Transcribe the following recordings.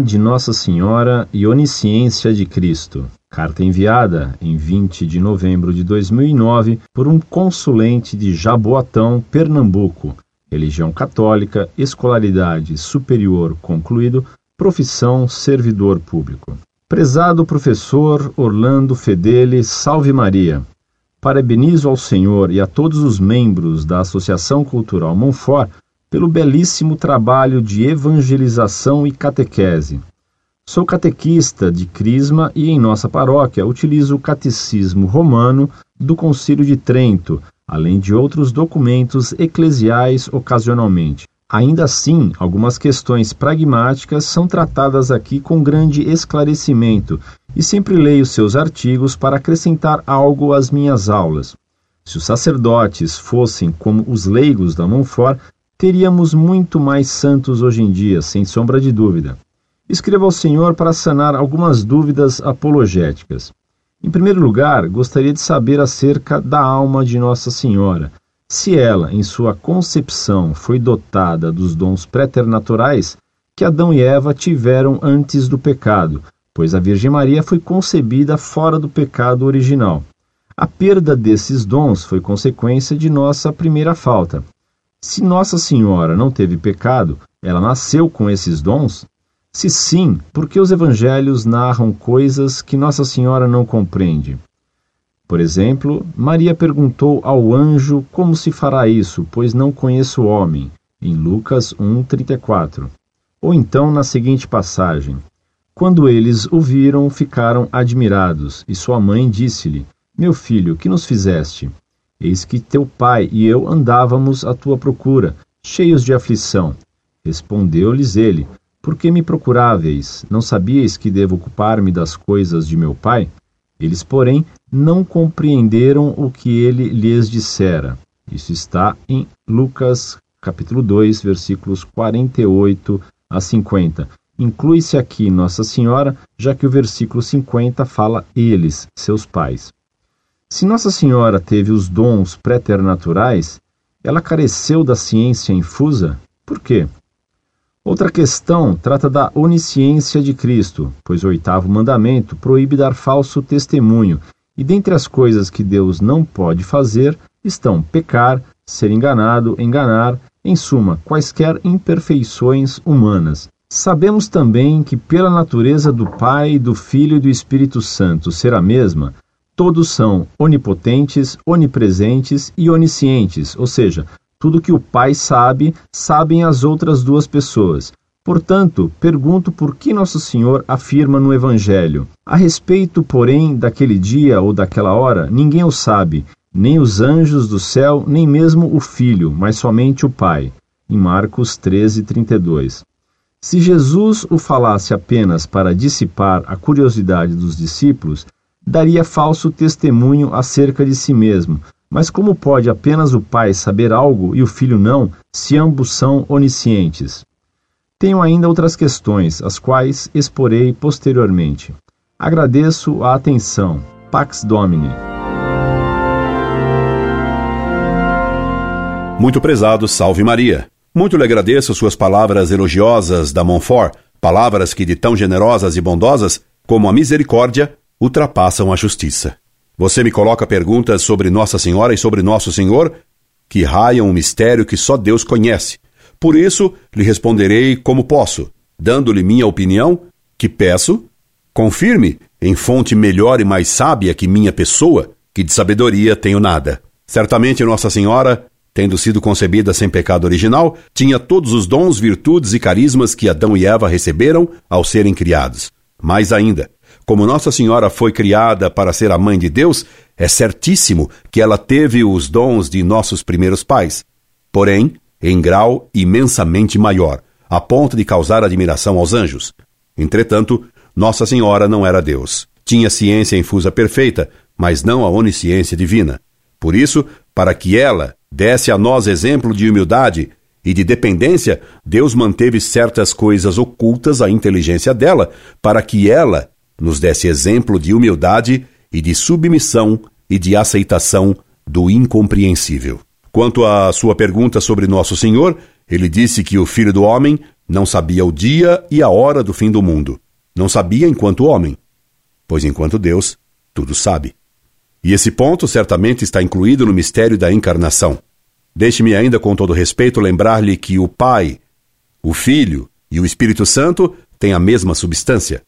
De Nossa Senhora e Onisciência de Cristo. Carta enviada em 20 de novembro de 2009 por um consulente de Jaboatão, Pernambuco. Religião católica, escolaridade superior concluído, profissão servidor público. Prezado professor Orlando Fedele, salve Maria. Parabenizo ao Senhor e a todos os membros da Associação Cultural Monfort pelo belíssimo trabalho de evangelização e catequese. Sou catequista de Crisma e em nossa paróquia utilizo o Catecismo Romano do Concílio de Trento, além de outros documentos eclesiais ocasionalmente. Ainda assim, algumas questões pragmáticas são tratadas aqui com grande esclarecimento e sempre leio seus artigos para acrescentar algo às minhas aulas. Se os sacerdotes fossem como os leigos da Montfort, teríamos muito mais santos hoje em dia, sem sombra de dúvida. Escreva ao Senhor para sanar algumas dúvidas apologéticas. Em primeiro lugar, gostaria de saber acerca da alma de Nossa Senhora. Se ela, em sua concepção, foi dotada dos dons preternaturais que Adão e Eva tiveram antes do pecado, pois a Virgem Maria foi concebida fora do pecado original. A perda desses dons foi consequência de nossa primeira falta. Se Nossa Senhora não teve pecado, ela nasceu com esses dons? Se sim, por que os evangelhos narram coisas que Nossa Senhora não compreende? Por exemplo, Maria perguntou ao anjo como se fará isso, pois não conheço o homem, em Lucas 1:34. Ou então na seguinte passagem: Quando eles o viram, ficaram admirados, e sua mãe disse-lhe: Meu filho, que nos fizeste? Eis que teu pai e eu andávamos à tua procura, cheios de aflição. Respondeu-lhes ele: Por que me procuráveis? Não sabíeis que devo ocupar-me das coisas de meu pai? Eles, porém, não compreenderam o que ele lhes dissera. Isso está em Lucas, capítulo 2, versículos 48 a 50. Inclui-se aqui Nossa Senhora, já que o versículo 50 fala eles, seus pais. Se Nossa Senhora teve os dons preternaturais, ela careceu da ciência infusa? Por quê? Outra questão trata da onisciência de Cristo, pois o oitavo mandamento proíbe dar falso testemunho, e dentre as coisas que Deus não pode fazer estão pecar, ser enganado, enganar, em suma, quaisquer imperfeições humanas. Sabemos também que, pela natureza do Pai, do Filho e do Espírito Santo ser a mesma, todos são onipotentes, onipresentes e oniscientes, ou seja, tudo que o Pai sabe, sabem as outras duas pessoas. Portanto, pergunto por que Nosso Senhor afirma no Evangelho: A respeito, porém, daquele dia ou daquela hora, ninguém o sabe, nem os anjos do céu, nem mesmo o Filho, mas somente o Pai. Em Marcos 13, 32. Se Jesus o falasse apenas para dissipar a curiosidade dos discípulos, daria falso testemunho acerca de si mesmo. Mas como pode apenas o pai saber algo e o filho não, se ambos são oniscientes? Tenho ainda outras questões, as quais exporei posteriormente. Agradeço a atenção. Pax Domini. Muito prezado, salve Maria. Muito lhe agradeço suas palavras elogiosas da Montfort, palavras que de tão generosas e bondosas como a misericórdia ultrapassam a justiça. Você me coloca perguntas sobre Nossa Senhora e sobre Nosso Senhor que raiam um mistério que só Deus conhece. Por isso, lhe responderei como posso, dando-lhe minha opinião, que peço, confirme em fonte melhor e mais sábia que minha pessoa, que de sabedoria tenho nada. Certamente Nossa Senhora, tendo sido concebida sem pecado original, tinha todos os dons, virtudes e carismas que Adão e Eva receberam ao serem criados. Mais ainda, como Nossa Senhora foi criada para ser a mãe de Deus, é certíssimo que ela teve os dons de nossos primeiros pais, porém, em grau imensamente maior, a ponto de causar admiração aos anjos. Entretanto, Nossa Senhora não era Deus. Tinha ciência infusa perfeita, mas não a onisciência divina. Por isso, para que ela desse a nós exemplo de humildade e de dependência, Deus manteve certas coisas ocultas à inteligência dela, para que ela nos desse exemplo de humildade e de submissão e de aceitação do incompreensível. Quanto à sua pergunta sobre Nosso Senhor, ele disse que o Filho do Homem Não sabia o dia e a hora do fim do mundo. Não sabia enquanto homem. Pois enquanto Deus, tudo sabe. E esse ponto certamente está incluído no mistério da encarnação. Deixe-me ainda, com todo respeito, lembrar-lhe que o Pai, o Filho e o Espírito Santo têm a mesma substância,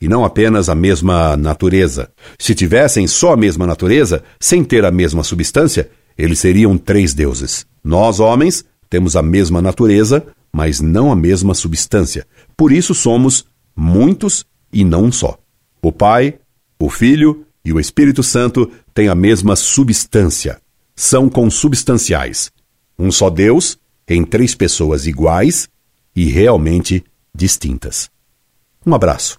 e não apenas a mesma natureza. Se tivessem só a mesma natureza, sem ter a mesma substância, eles seriam três deuses. Nós, homens, temos a mesma natureza, mas não a mesma substância. Por isso somos muitos e não um só. O Pai, o Filho e o Espírito Santo têm a mesma substância. São consubstanciais. Um só Deus em três pessoas iguais e realmente distintas. Um abraço.